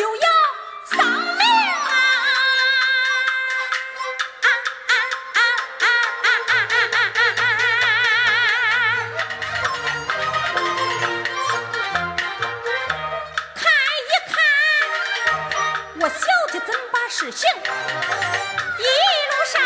就要丧命啊！看一看我小姐怎把事情一路上。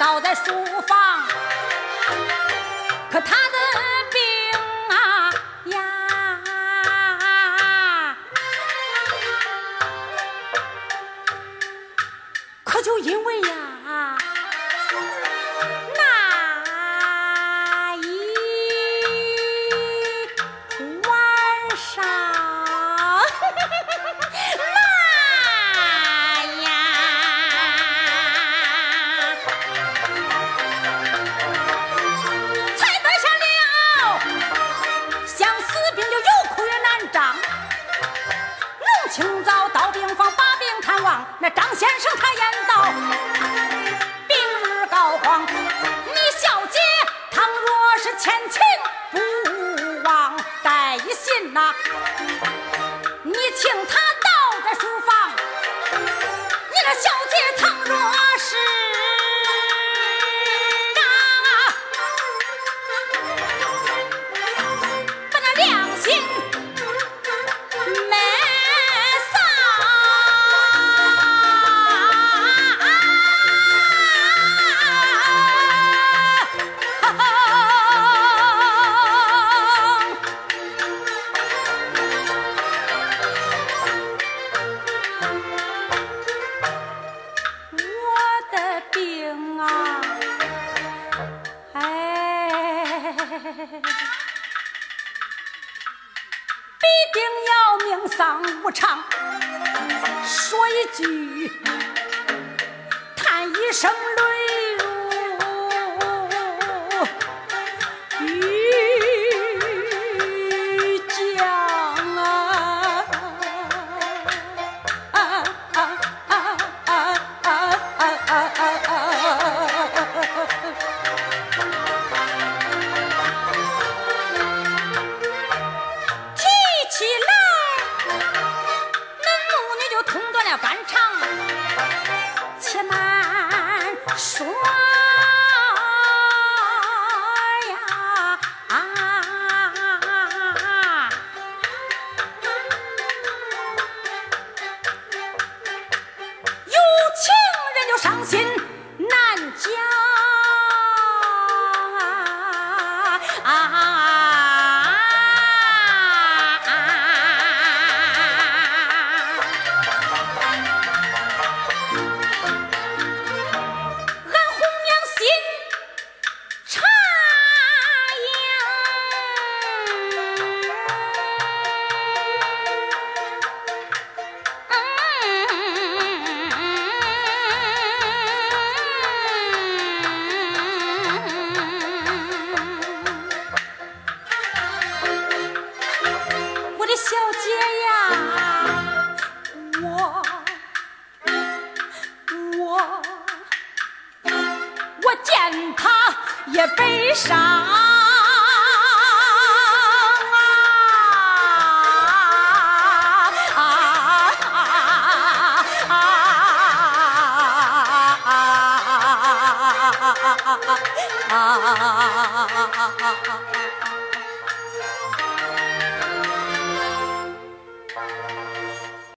倒在书房可他的那你请他 必定要命丧无常，说一句，叹一声。也悲伤啊！